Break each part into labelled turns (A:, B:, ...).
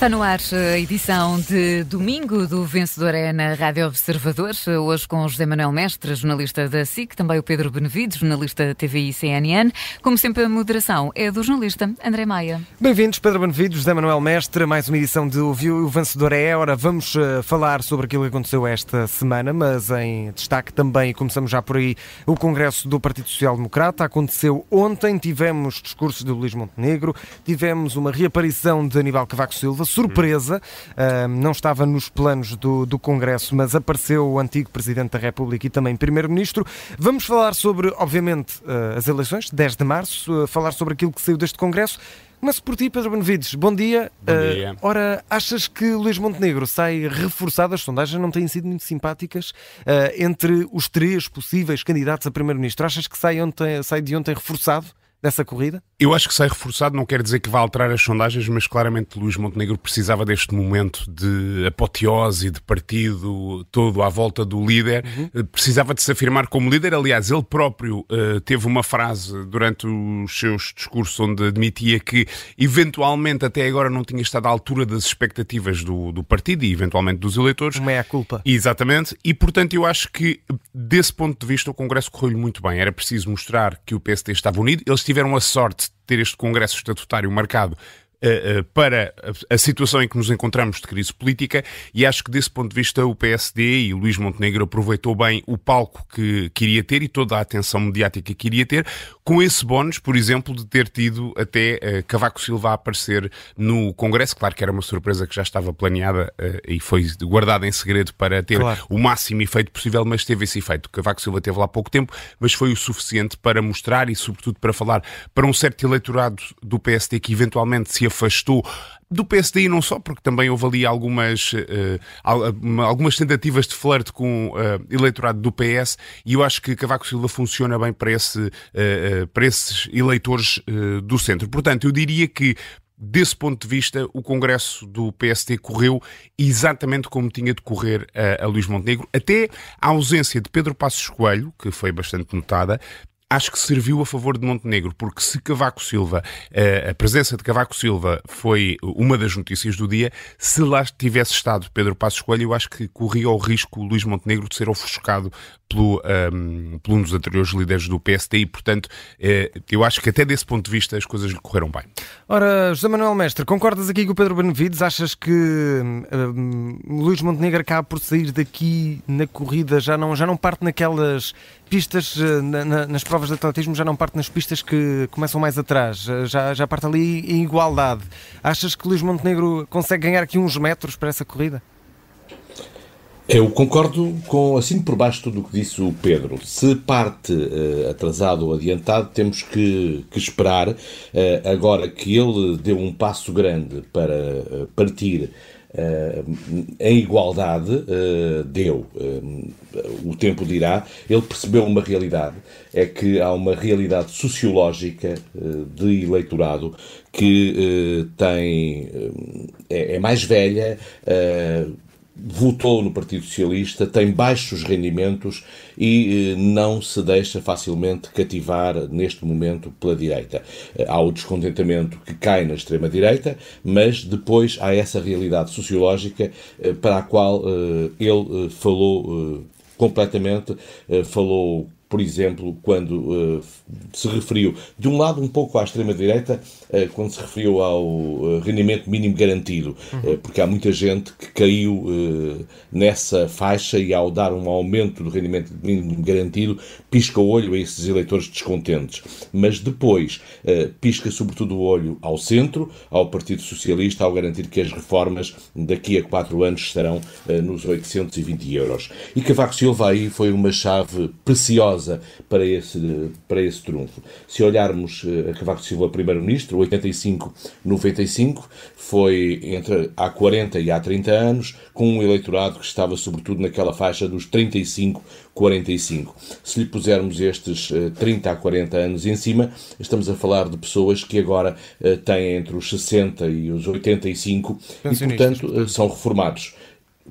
A: Está no ar a edição de domingo do Vencedor é na Rádio Observador, hoje com José Manuel Mestre, jornalista da SIC, também o Pedro Benevides, jornalista TVI CNN. Como sempre, a moderação é do jornalista André Maia.
B: Bem-vindos, Pedro Benevides, José Manuel Mestre, mais uma edição de Ouviu o Vencedor é. Ora, vamos uh, falar sobre aquilo que aconteceu esta semana, mas em destaque também, começamos já por aí, o Congresso do Partido Social Democrata. Aconteceu ontem, tivemos discursos de Luís Montenegro, tivemos uma reaparição de Aníbal Cavaco Silva, surpresa, uh, não estava nos planos do, do Congresso, mas apareceu o antigo Presidente da República e também Primeiro-Ministro. Vamos falar sobre, obviamente, uh, as eleições, 10 de março, uh, falar sobre aquilo que saiu deste Congresso. Começo por ti, Pedro Benevides. Bom dia.
C: Bom dia. Uh,
B: ora, achas que Luís Montenegro sai reforçado? As sondagens não têm sido muito simpáticas uh, entre os três possíveis candidatos a Primeiro-Ministro. Achas que sai, ontem, sai de ontem reforçado? Dessa corrida?
C: Eu acho que sai reforçado, não quer dizer que vá alterar as sondagens, mas claramente Luís Montenegro precisava deste momento de apoteose, de partido todo à volta do líder, uhum. Eh, precisava de se afirmar como líder. Aliás, ele próprio uh, teve uma frase durante os seus discursos onde admitia que eventualmente até agora não tinha estado à altura das expectativas do, do partido e eventualmente dos eleitores.
B: Uma é a culpa.
C: Exatamente, e portanto eu acho que desse ponto de vista o Congresso correu-lhe muito bem. Era preciso mostrar que o PSD estava unido. Eles tiveram a sorte de ter este Congresso estatutário marcado eh, eh, para a situação em que nos encontramos de crise política e acho que desse ponto de vista o PSD e o Luís Montenegro aproveitou bem o palco que queria ter e toda a atenção mediática que iria ter, com esse bónus, por exemplo, de ter tido até uh, Cavaco Silva a aparecer no Congresso. Claro que era uma surpresa que já estava planeada uh, e foi guardada em segredo para ter claro. o máximo efeito possível, mas teve esse efeito. Cavaco Silva teve lá pouco tempo, mas foi o suficiente para mostrar e, sobretudo, para falar para um certo eleitorado do PSD que eventualmente se afastou do PSD e não só, porque também houve ali algumas, uh, algumas tentativas de flerte com o uh, eleitorado do PS e eu acho que Cavaco Silva funciona bem para, esse, uh, para esses eleitores do centro. Portanto, eu diria que desse ponto de vista, o Congresso do PSD correu exatamente como tinha de correr a, a Luís Montenegro, até a ausência de Pedro Passos Coelho, que foi bastante notada, acho que serviu a favor de Montenegro, porque se Cavaco Silva, eh, a presença de Cavaco Silva foi uma das notícias do dia, se lá tivesse estado Pedro Passos Coelho, eu acho que corria o risco Luís Montenegro de ser ofuscado pelo, um, um dos anteriores líderes do PSD e, portanto, eh, eu acho que até desse ponto de vista as coisas lhe correram bem.
B: Ora, José Manuel Mestre, concordas aqui com o Pedro Benevides? Achas que um, Luís Montenegro acaba por sair daqui na corrida, já não, já não parte naquelas pistas, eh, na, na, nas provas de atletismo, já não parte nas pistas que começam mais atrás, já, já parte ali em igualdade. Achas que Luís Montenegro consegue ganhar aqui uns metros para essa corrida?
D: Eu concordo com, assim por baixo, tudo o que disse o Pedro. Se parte uh, atrasado ou adiantado, temos que, que esperar. Uh, agora que ele deu um passo grande para uh, partir em igualdade, deu. o tempo dirá. Ele percebeu uma realidade. É que há uma realidade sociológica de eleitorado que tem, é, é, mais velha votou no Partido Socialista, tem baixos rendimentos e eh, não se deixa facilmente cativar neste momento pela direita. Eh, há o descontentamento que cai na extrema-direita, mas depois há essa realidade sociológica eh, para a qual ele falou completamente, falou por exemplo, quando uh, se referiu, de um lado, um pouco à extrema-direita, uh, quando se referiu ao uh, rendimento mínimo garantido, uhum. porque há muita gente que caiu nessa faixa e, ao dar um aumento do rendimento mínimo garantido, pisca o olho a esses eleitores descontentes. Mas depois pisca, sobretudo, o olho ao centro, ao Partido Socialista, ao garantir que as reformas daqui a quatro anos estarão nos 820 euros. E Cavaco Silva aí foi uma chave preciosa para esse, para esse trunfo. Se olharmos eh, a Cavaco Silva primeiro-ministro, 85-95, foi entre há 40 e há 30 anos, com um eleitorado que estava sobretudo naquela faixa dos 35 45. Se lhe pusermos estes 30 eh, a 40 anos em cima, estamos a falar de pessoas que agora eh, têm entre os 60 e os 85 e, portanto, são reformados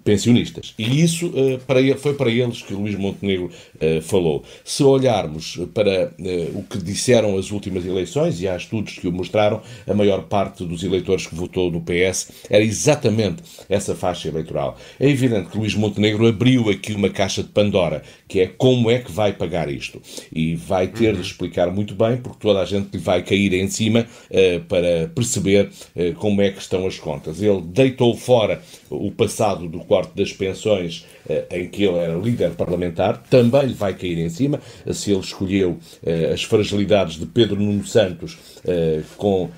D: pensionistas. E isso uh, para ele, foi para eles que Luís Montenegro uh, falou. Se olharmos para uh, o que disseram as últimas eleições, e há estudos que o mostraram, a maior parte dos eleitores que votou no PS era exatamente essa faixa eleitoral. É evidente que Luís Montenegro abriu aqui uma caixa de Pandora, que é como é que vai pagar isto. E vai ter de explicar muito bem, porque toda a gente lhe vai cair em cima para perceber como é que estão as contas. Ele deitou fora o passado do corte das pensões eh, em que ele era líder parlamentar, também lhe vai cair em cima, se ele escolheu eh, as fragilidades de Pedro Nuno Santos eh, com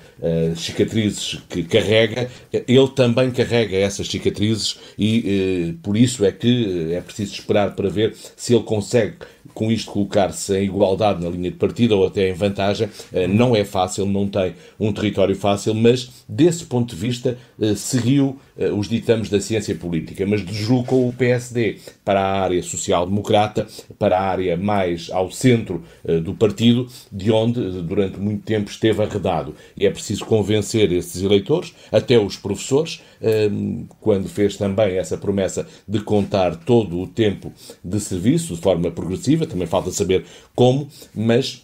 D: cicatrizes que carrega, ele também carrega essas cicatrizes e por isso é que é preciso esperar para ver se ele consegue com isto colocar-se em igualdade na linha de partida ou até em vantagem. Não é fácil, não tem um território fácil, mas desse ponto de vista seguiu os ditames da ciência política, mas deslocou o PSD para a área social-democrata, para a área mais ao centro uh, do partido, de onde uh, durante muito tempo esteve arredado. E é preciso convencer esses eleitores, até os professores, quando fez também essa promessa de contar todo o tempo de serviço de forma progressiva, também falta saber como, mas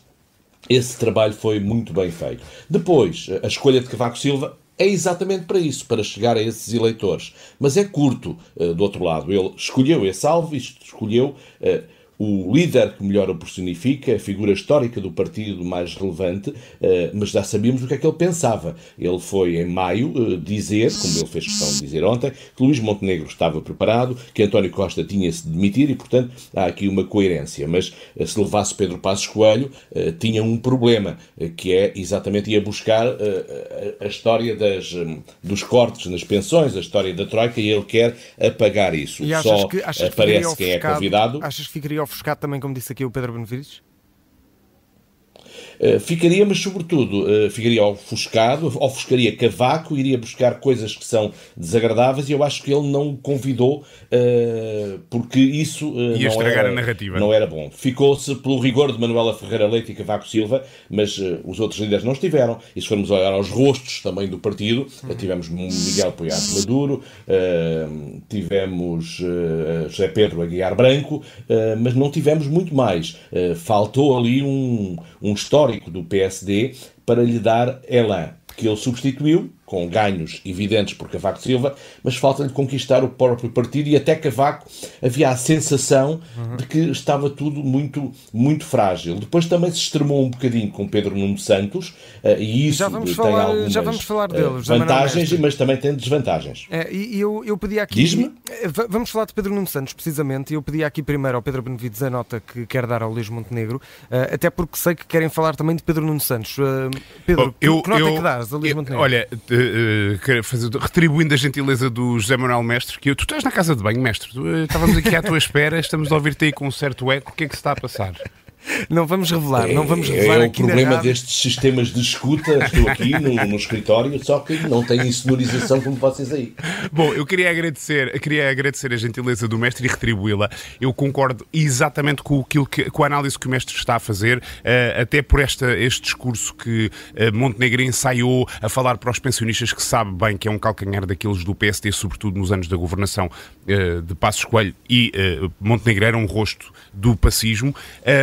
D: esse trabalho foi muito bem feito. Depois, a escolha de Cavaco Silva é exatamente para isso, para chegar a esses eleitores. Mas é curto, uh, do outro lado. Ele escolheu esse alvo, escolheu uh, o líder que melhor o personifica, a figura histórica do partido mais relevante, eh, mas já sabíamos o que é que ele pensava. Ele foi, em maio, eh, dizer, como ele fez questão de dizer ontem, que Luís Montenegro estava preparado, que António Costa tinha-se de demitir e, portanto, há aqui uma coerência. Mas eh, se levasse Pedro Passos Coelho, tinha um problema, que é exatamente ia buscar a história das, dos cortes nas pensões, a história da Troika, e ele quer apagar isso.
B: E
D: Só
B: que,
D: aparece quem é convidado.
B: Achas que ficaria ofuscado também, como disse aqui o Pedro Benevides?
D: Uh, ficaria, mas sobretudo uh, ficaria ofuscado, ofuscaria Cavaco, iria buscar coisas que são desagradáveis e eu acho que ele não o convidou uh, porque isso
C: Ia
D: não,
C: era,
D: a
C: narrativa.
D: não era bom. Ficou-se pelo rigor de Manuela Ferreira Leite e Cavaco Silva, mas os outros líderes não estiveram. E se formos olhar aos rostos também do partido, tivemos Miguel Poiado Maduro, tivemos José Pedro Aguiar Branco, mas não tivemos muito mais. faltou ali um, um histórico histórico do PSD para lhe dar elan, que ele substituiu com ganhos evidentes por Cavaco Silva, mas falta-lhe conquistar o próprio partido e até Cavaco havia a sensação uhum. de que estava tudo muito, muito frágil. Depois também se extremou um bocadinho com Pedro Nuno Santos uh, e isso
B: já vamos
D: tem
B: falar,
D: algumas
B: já vamos falar dele,
D: uh, vantagens, mas também tem desvantagens.
B: É, e eu, eu pedi aqui...
D: Diz-me?
B: Eh, vamos falar de Pedro Nuno Santos, precisamente, e eu pedi aqui primeiro ao Pedro Benevides a nota que quer dar ao Luís Montenegro, uh, até porque sei que querem falar também de Pedro Nuno Santos. Pedro,
C: eu,
B: que nota
C: eu,
B: é que dás a Luís
C: eu,
B: Montenegro?
C: Olha, uh, fazer, retribuindo a gentileza do José Manuel Mestre, que eu, tu estás na casa de banho, mestre. Tu, uh, estávamos aqui à tua espera, estamos a ouvir-te aí com um certo eco. O que é que se está a passar?
B: Não vamos revelar, não vamos
D: é,
B: revelar.
D: É, é o problema destes sistemas de escuta. Estou aqui no, no, escritório, só que não tem sonorização como vocês aí.
C: Bom, eu queria agradecer, queria agradecer a gentileza do mestre e retribuí-la. Eu concordo exatamente com, aquilo que, com a análise que o mestre está a fazer, uh, até por esta, este discurso que uh, Montenegro ensaiou a falar para os pensionistas, que sabe bem que é um calcanhar daqueles do PSD, sobretudo nos anos da governação uh, de Passos Coelho, e Montenegro era um rosto do pacismo.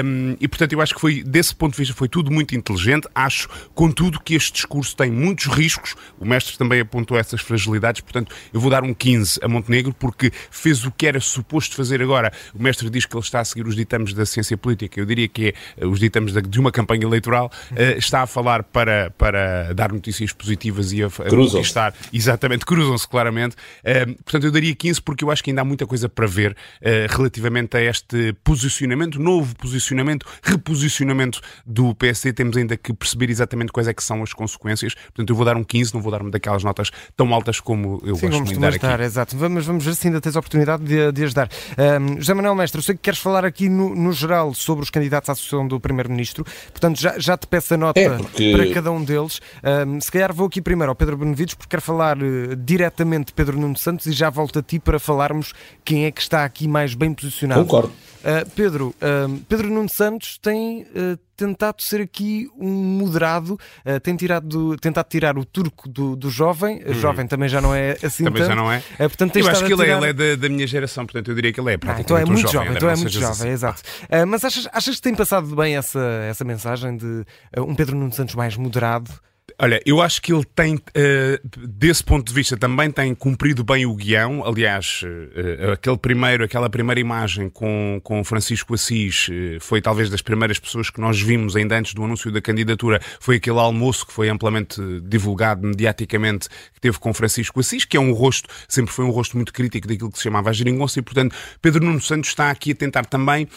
C: Um, e, portanto, eu acho que foi, desse ponto de vista, foi tudo muito inteligente. Acho, contudo, que este discurso tem muitos riscos. O mestre também apontou essas fragilidades, portanto, eu vou dar um 15 a Montenegro, porque fez o que era suposto fazer agora. O mestre diz que ele está a seguir os ditames da ciência política. Eu diria que é eh, os ditames de uma campanha eleitoral. Uh, está a falar para, para dar notícias positivas e a, a conquistar. Exatamente, cruzam-se claramente. Uh, portanto, eu daria 15 porque eu acho que ainda há muita coisa para ver uh, relativamente a este posicionamento, novo posicionamento reposicionamento do PSD, temos ainda que perceber exatamente quais é que são as consequências. Portanto, eu vou dar um 15, não vou dar-me daquelas notas tão altas como eu
B: Sim,
C: gosto de dar aqui.
B: exato. Vamos, vamos ver se ainda tens a oportunidade de, de ajudar. Um, José Manuel Mestre, eu sei que queres falar aqui no, no geral sobre os candidatos à Associação do Primeiro-Ministro, portanto já, já te peço a nota
D: é porque...
B: para cada um deles. Um, se calhar vou aqui primeiro ao Pedro Benevides, porque quero falar uh, diretamente de Pedro Nuno Santos e já volto a ti para falarmos quem é que está aqui mais bem posicionado.
D: Concordo.
B: Uh, Pedro, uh, Pedro Nuno Santos Santos tem uh, tentado ser aqui um moderado, uh, tem tirado, tentado tirar o turco do, do jovem, hum. jovem também já não é assim
C: Também
B: tanto.
C: já não é. Uh, portanto, eu acho que ele, tirar... é, ele é da, da, minha geração, portanto eu diria que ele é praticamente ah,
B: então é muito
C: jovem.
B: jovem então é muito jovem, exato. Mas achas, achas que tem passado bem essa, essa mensagem de um Pedro Nuno Santos mais moderado?
C: Olha, eu acho que ele tem, uh, desse ponto de vista, também tem cumprido bem o guião. Aliás, uh, aquele primeiro, aquela primeira imagem com, com Francisco Assis uh, foi talvez das primeiras pessoas que nós vimos ainda antes do anúncio da candidatura. Foi aquele almoço que foi amplamente divulgado mediaticamente que teve com Francisco Assis, que é um rosto, sempre foi um rosto muito crítico daquilo que se chamava a geringonça e, portanto, Pedro Nuno Santos está aqui a tentar também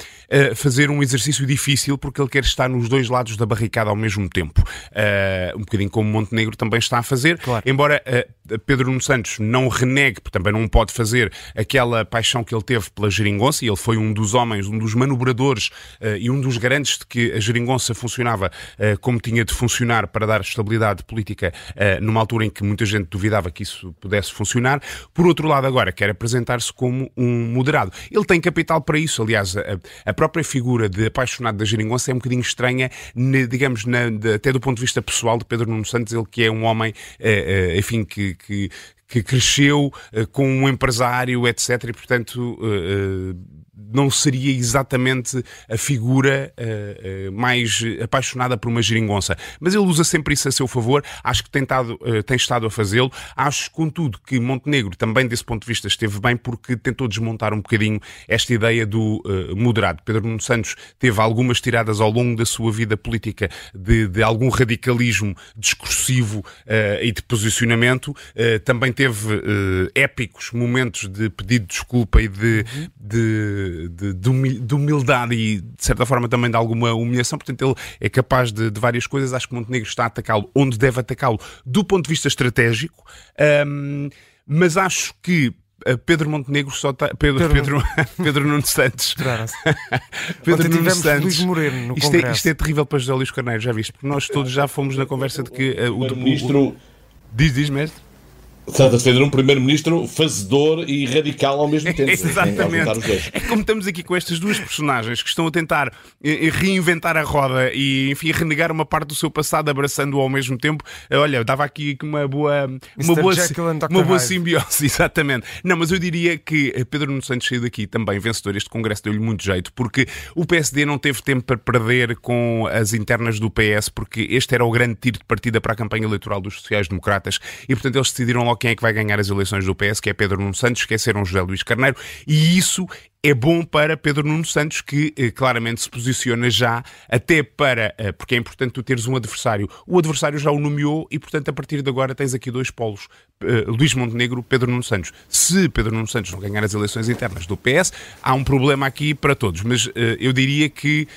C: fazer um exercício difícil porque ele quer estar nos dois lados da barricada ao mesmo tempo. um bocadinho como Montenegro também está a fazer. Claro. Embora uh, Pedro Nuno Santos não renegue, porque também não pode fazer aquela paixão que ele teve pela geringonça, e ele foi um dos homens, um dos manobradores uh, e um dos garantes de que a geringonça funcionava uh, como tinha de funcionar para dar estabilidade política numa altura em que muita gente duvidava que isso pudesse funcionar. Por outro lado, agora quer apresentar-se como um moderado. Ele tem capital para isso, aliás, a, a própria figura de apaixonado da geringonça é um bocadinho estranha, digamos, na, de, até do ponto de vista pessoal de Pedro Nuno Santos, ele que é um homem, eh, eh, enfim, que, que, que cresceu eh, com um empresário, etc. E, portanto, não seria exatamente a figura uh, uh, mais apaixonada por uma geringonça. Mas ele usa sempre isso a seu favor, acho que tem, tado, uh, tem estado a fazê-lo. Acho, contudo, que Montenegro também, desse ponto de vista, esteve bem porque tentou desmontar um bocadinho esta ideia do moderado. Pedro Nuno Santos teve algumas tiradas ao longo da sua vida política de, de algum radicalismo discursivo e de posicionamento. também teve épicos momentos de pedido de desculpa e de, de de, de, humildade e, de certa forma, também de alguma humilhação. Portanto, ele é capaz de, de várias coisas. Acho que Montenegro está a atacá-lo onde deve atacá-lo do ponto de vista estratégico. Um, mas acho que Pedro Montenegro só está. Pedro, Pedro, Pedro, Pedro Nuno Santos.
B: Pedro Nuno Santos. Moreno no
C: isto, é, isto é terrível para José Luís Carneiro, já viste? Porque nós todos já fomos na conversa de que uh,
D: o, o, ministro.
C: Diz, diz, mestre.
D: Trata de defender um primeiro-ministro fazedor e radical ao mesmo tempo.
C: Exatamente. É como estamos aqui com estas duas personagens que estão a tentar eh, eh, reinventar a roda e, enfim, renegar uma parte do seu passado abraçando-o ao mesmo tempo. Olha, dava aqui uma boa, uma boa, uma boa simbiose, exatamente. Não, mas eu diria que eh, Pedro Nuno Santos saiu daqui também vencedor. Este congresso deu-lhe muito jeito, porque o PSD não teve tempo para perder com as internas do PS, porque este era o grande tiro de partida para a campanha eleitoral dos sociais-democratas e, portanto, eles decidiram logo quem é que vai ganhar as eleições do PS, que é Pedro Nuno Santos, esqueceram José Luís Carneiro, e isso é bom para Pedro Nuno Santos, que eh, claramente se posiciona já, até para, eh, porque é importante tu teres um adversário. O adversário já o nomeou e, portanto, a partir de agora tens aqui dois polos, eh, Luís Montenegro, Pedro Nuno Santos. Se Pedro Nuno Santos não ganhar as eleições internas do PS, há um problema aqui para todos, mas eh, eu diria que.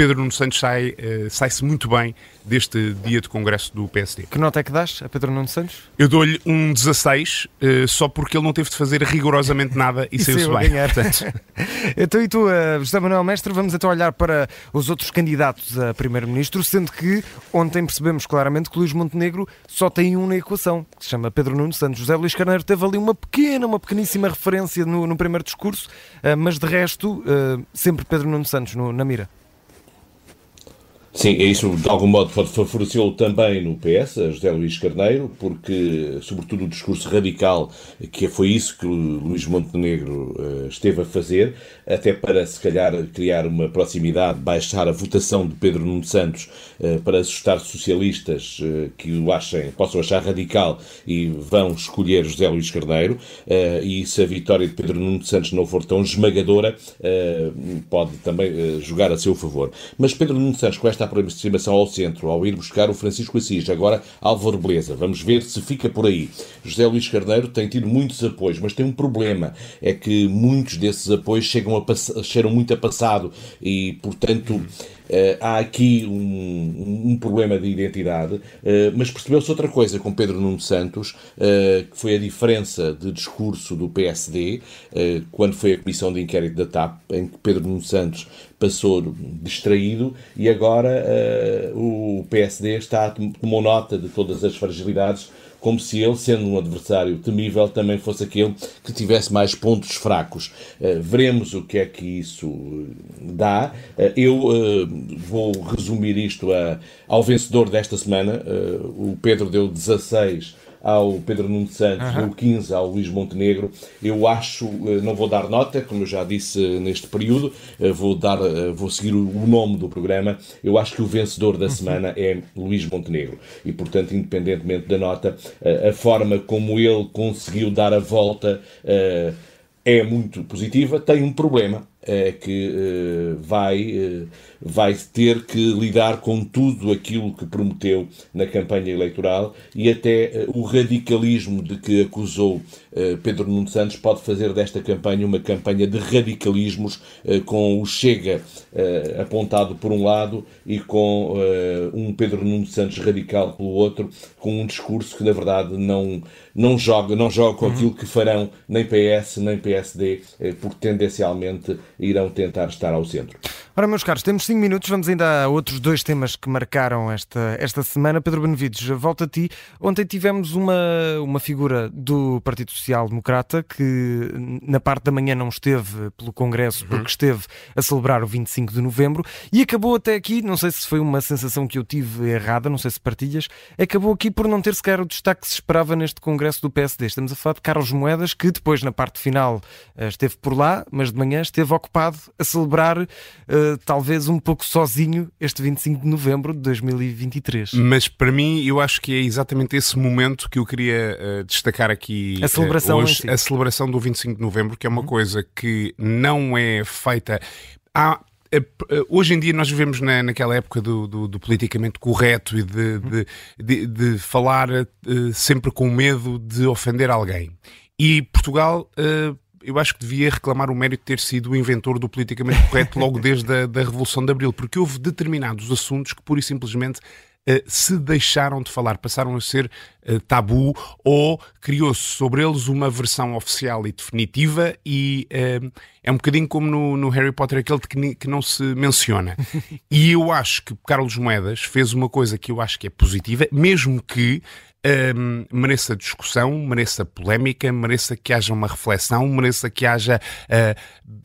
C: Pedro Nuno Santos sai, uh, sai-se muito bem deste dia de congresso do PSD.
B: Que nota é que dás a Pedro Nuno Santos?
C: Eu dou-lhe um 16, uh, eh, só porque ele não teve de fazer rigorosamente nada e, e saiu-se bem.
B: então, e tu, uh, José Manuel Mestre, vamos então olhar para os outros candidatos a Primeiro-Ministro, sendo que ontem percebemos claramente que Luís Montenegro só tem um na equação, que se chama Pedro Nuno Santos. José Luís Carneiro teve ali uma pequena, uma pequeníssima referência no, no primeiro discurso, mas de resto, sempre Pedro Nuno Santos no, na mira.
D: Sim, é isso de algum modo favoreceu também no PS, a José Luís Carneiro, porque, sobretudo, o discurso radical, que foi isso que Luís Montenegro uh, esteve a fazer, até para, se calhar, criar uma proximidade, baixar a votação de Pedro Nuno Santos uh, para assustar socialistas uh, que o achem, possam achar radical e vão escolher José Luís Carneiro. e se a vitória de Pedro Nuno Santos não for tão esmagadora, pode também jogar a seu favor. Mas Pedro Nuno Santos, com esta esta aproximação ao centro, ao ir buscar o Francisco Assis, agora Álvaro Beleza. Vamos ver se fica por aí. José Luís Carneiro tem tido muitos apoios, mas tem um problema, é que muitos desses apoios chegam, a cheiram muito a passado e, portanto, há aqui um, um, problema de identidade, uh, mas percebeu-se outra coisa com Pedro Nuno Santos, uh, que foi a diferença de discurso do PSD, quando foi a comissão de inquérito da TAP, em que Pedro Nuno Santos passou distraído e agora o PSD está tomou nota de todas as fragilidades como se ele, sendo um adversário temível, também fosse aquele que tivesse mais pontos fracos. Veremos o que é que isso dá. Eu vou resumir isto a, ao vencedor desta semana. O Pedro deu 16 ao Pedro Nuno Santos, uhum. deu 15 ao Luís Montenegro. Eu acho, eh, não vou dar nota, como eu já disse neste período, eh, vou, dar, eh, vou seguir o nome do programa. Eu acho que o vencedor da uhum. semana é Luís Montenegro. E, portanto, independentemente da nota, a forma como ele conseguiu dar a volta é muito positiva. Tem um problema, é que vai vai ter que lidar com tudo aquilo que prometeu na campanha eleitoral e até uh, o radicalismo de que acusou Pedro Nuno Santos pode fazer desta campanha uma campanha de radicalismos com o Chega apontado por um lado e com um Pedro Nuno Santos radical pelo outro, com um discurso que na verdade não, não joga, não joga com aquilo que farão nem PS nem PSD, porque tendencialmente irão tentar estar ao centro.
B: Ora, meus caros, temos 5 minutos, vamos ainda a outros dois temas que marcaram esta, esta semana. Pedro Benevides, volto a ti. Ontem tivemos uma, uma figura do Partido Social Democrata que na parte da manhã não esteve pelo Congresso uhum. porque esteve a celebrar o 25 de novembro e acabou até aqui, não sei se foi uma sensação que eu tive errada, não sei se partilhas, acabou aqui por não ter sequer o destaque que se esperava neste Congresso do PSD. Estamos a falar de Carlos Moedas, que depois na parte final eh, esteve por lá, mas de manhã esteve ocupado a celebrar uh, talvez um pouco sozinho este 25 de novembro de 2023.
C: Mas para mim, eu acho que é exatamente esse momento que eu queria uh, destacar aqui
B: a celebração
C: uh, hoje,
B: si.
C: a celebração do 25 de novembro, que é uma uhum. coisa que não é feita. Há, eh, hoje em dia nós vivemos na, naquela época do, do, do, politicamente correto e de, uhum. de, de, de falar uh, sempre com medo de ofender alguém. E Portugal uh, eu acho que devia reclamar o mérito de ter sido o inventor do politicamente correto logo desde a da Revolução de Abril, porque houve determinados assuntos que pura e simplesmente Uh, se deixaram de falar, passaram a ser uh, tabu ou criou-se sobre eles uma versão oficial e definitiva e uh, é um bocadinho como no, no Harry Potter aquele que, que, não se menciona. e eu acho que Carlos Moedas fez uma coisa que eu acho que é positiva, mesmo que mereça discussão, mereça polémica, mereça que haja uma reflexão, mereça que haja uh,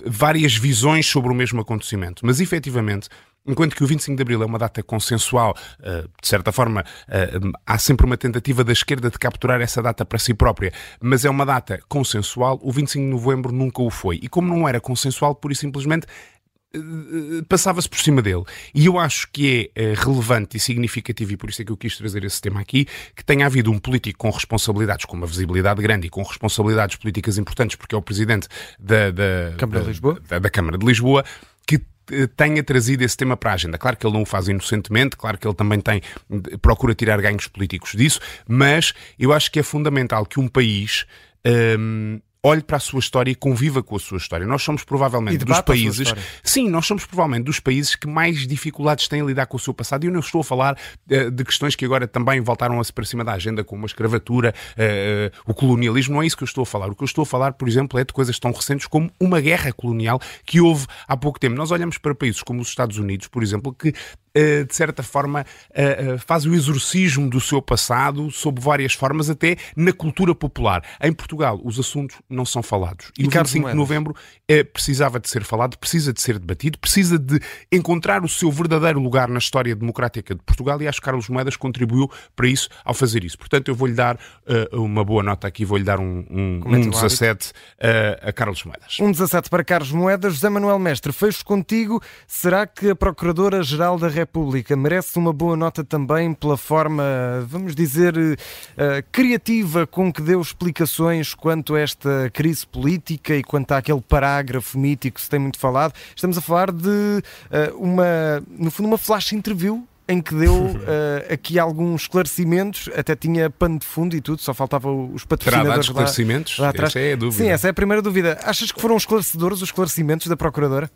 C: várias visões sobre o mesmo acontecimento. Mas efetivamente. Enquanto que o 25 de Abril é uma data consensual, uh, de certa forma, uh, há sempre uma tentativa da esquerda de capturar essa data para si própria, mas é uma data consensual, o 25 de Novembro nunca o foi. E como não era consensual, pura e simplesmente passava-se por cima dele. E eu acho que é uh, relevante e significativo, e por isso é que eu quis trazer esse tema aqui, que tenha havido um político com responsabilidades, com uma visibilidade grande e com responsabilidades políticas importantes, porque é o presidente da, da,
B: Câmara,
C: da,
B: de Lisboa.
C: Da, da Câmara de Lisboa, que eh, tenha trazido esse tema para a agenda. Claro que ele não o faz inocentemente, claro que ele também tem procura tirar ganhos políticos disso, mas eu acho que é fundamental que um país um, olhe para a sua história e conviva com a sua história. Nós somos provavelmente dos países. Sim, nós somos provavelmente dos países que mais dificuldades têm em lidar com o seu passado. E eu não estou a falar uh, de questões que agora também voltaram a se para cima da agenda, como a escravatura, uh, o colonialismo. Não é isso que eu estou a falar. O que eu estou a falar, por exemplo, é de coisas tão recentes como uma guerra colonial que houve há pouco tempo. Nós olhamos para países como os Estados Unidos, por exemplo, que de certa forma, faz o exorcismo do seu passado sob várias formas, até na cultura popular. Em Portugal, os assuntos não são falados. E, e o 25 de novembro precisava de ser falado, precisa de ser debatido, precisa de encontrar o seu verdadeiro lugar na história democrática de Portugal e acho que Carlos Moedas contribuiu para isso ao fazer isso. Portanto, eu vou-lhe dar uh, uma boa nota aqui, vou-lhe dar um, um, um 17 uh, a Carlos Moedas.
B: Um 17 para Carlos Moedas. José Manuel Mestre, fecho contigo. Será que a Procuradora-Geral da República merece uma boa nota também pela forma, vamos dizer, uh, criativa com que deu explicações quanto a esta crise política e quanto àquele parágrafo mítico que se tem muito falado, estamos a falar de uh, uma, no fundo, uma flash interview em que deu uh, aqui alguns esclarecimentos, até tinha pano de fundo e tudo, só faltava os patrocinadores
C: Terá esclarecimentos? Lá, lá atrás. Essa é a dúvida.
B: Sim, essa é a primeira dúvida. Achas que foram esclarecedores os esclarecimentos da Procuradora?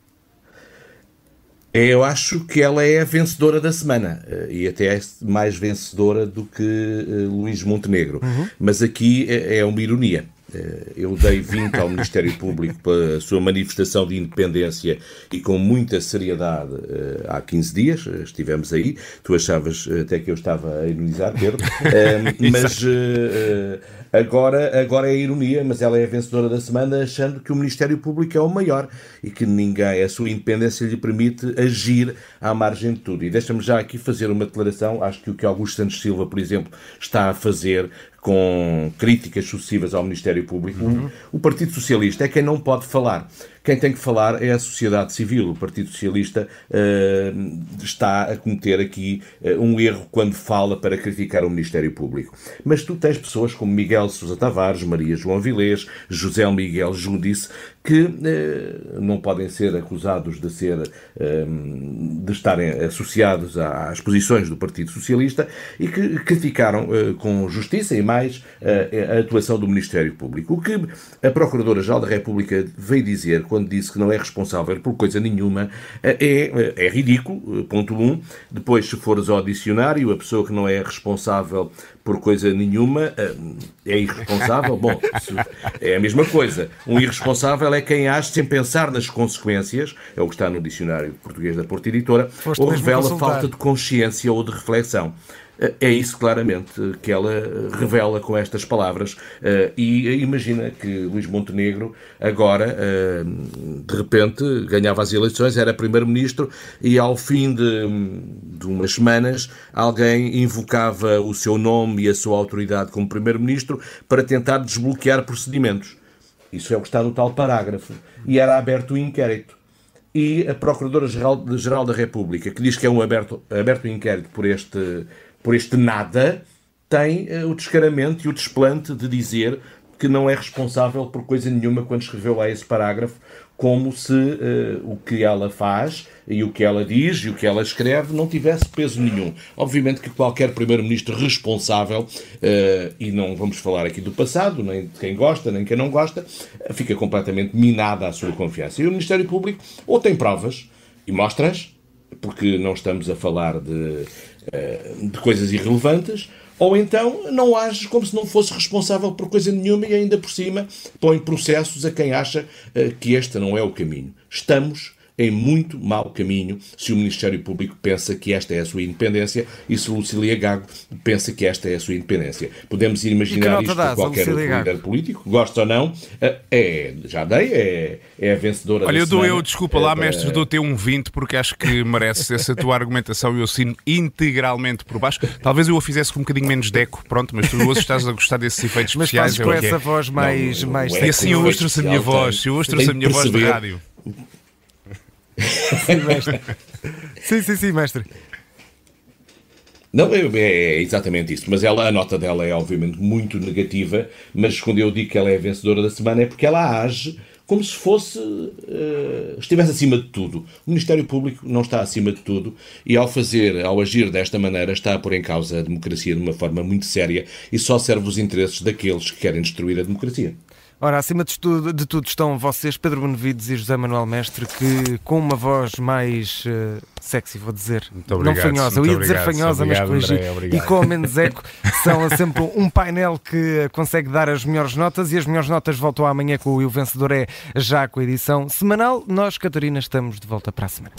D: Eu acho que ela é a vencedora da semana eh, e até é mais vencedora do que Luís Montenegro. Uhum. Mas aqui é, é uma ironia Eh, eu dei 20 ao Ministério Público pela sua manifestação de independência e com muita seriedade eh, há 15 dias, eh, estivemos aí. Tu achavas até que eu estava a ironizar, Pedro, mas agora, agora é a ironia, mas ela é a vencedora da semana, achando que o Ministério Público é o maior e que ninguém, a sua independência lhe permite agir à margem de tudo. E deixa-me já aqui fazer uma declaração, acho que o que Augusto Santos Silva, por exemplo, está a fazer com críticas sucessivas ao Ministério Público, uhum. o Partido Socialista é quem não pode falar. Quem tem que falar é a sociedade civil. O Partido Socialista uh, está a cometer aqui uh, um erro quando fala para criticar o Ministério Público. Mas tu tens pessoas como Miguel Sousa Tavares, Maria João Vilês, José Miguel Júdice, que uh, não podem ser acusados de ser de estarem associados às posições do Partido Socialista e que criticaram com justiça e mais a atuação do Ministério Público. O que a Procuradora-Geral da República veio dizer quando disse que não é responsável por coisa nenhuma, é, é, é ridículo, ponto um. Depois, se fores ao dicionário, a pessoa que não é responsável por coisa nenhuma é irresponsável. Bom, é a mesma coisa. Um irresponsável é quem age sem pensar nas consequências, é o que está no dicionário português da Porta Editora, Foste ou revela falta de consciência ou de reflexão. É isso claramente que ela revela com estas palavras. Eh, e imagina que Luís Montenegro agora, eh, de repente, ganhava as eleições, era primeiro-ministro e ao fim de, de umas semanas alguém invocava o seu nome e a sua autoridade como primeiro-ministro para tentar desbloquear procedimentos. Isso é o que está no tal parágrafo. E era aberto o inquérito e a Procuradora-Geral da República, que diz que é um aberto, aberto inquérito por este por este nada, tem uh, o descaramento e o desplante de dizer que não é responsável por coisa nenhuma quando escreveu lá esse parágrafo, como se uh, o que ela faz e o que ela diz e o que ela escreve não tivesse peso nenhum. Obviamente que qualquer primeiro-ministro responsável, uh, e não vamos falar aqui do passado, nem de quem gosta, nem quem não gosta, fica completamente minada a sua confiança. E o Ministério Público ou tem provas e mostra-as, porque não estamos a falar de de coisas irrelevantes, ou então não age como se não fosse responsável por coisa nenhuma e ainda por cima põe processos a quem acha eh, que este não é o caminho. Estamos em muito mau caminho se o Ministério Público pensa que esta é a sua independência e se Lucília Gago pensa que esta é a sua independência. Podemos imaginar isto para qualquer outro líder político, gosta ou não, eh, é, já dei, é, é a vencedora
C: Olha,
D: eu
C: dou eu, desculpa é, lá, mestre, dou-te um 20 porque acho que merece essa tua argumentação e eu assino integralmente por baixo. Talvez eu a fizesse com um bocadinho menos deco, pronto, mas tu hoje estás a gostar desses efeitos
B: mas
C: especiais.
B: Mas com é essa é. voz mais... Não, mais
C: e assim eu ouço a minha voz, eu ouço a minha voz de rádio.
B: Sim, mestre. sim, sim, sim, mestre.
D: Não, é, é, exatamente isso. Mas ela, a nota dela é obviamente muito negativa, mas quando eu digo que ela é a vencedora da semana é porque ela age como se fosse uh, estivesse acima de tudo. O Ministério Público não está acima de tudo e ao fazer, ao agir desta maneira, está a pôr em causa a democracia de uma forma muito séria e só serve os interesses daqueles que querem destruir a democracia.
B: Ora, acima de tudo, de tudo estão vocês, Pedro Benevides e José Manuel Mestre, que com uma voz mais uh, sexy, vou dizer,
C: obrigado,
B: não fanhosa, eu ia dizer fanhosa, obrigado, mas corrigi, e com menos eco, são sempre um painel que consegue dar as melhores notas e as melhores notas voltam amanhã com o, o vencedor é já com a edição semanal. Nós, Catarina, estamos de volta para a semana.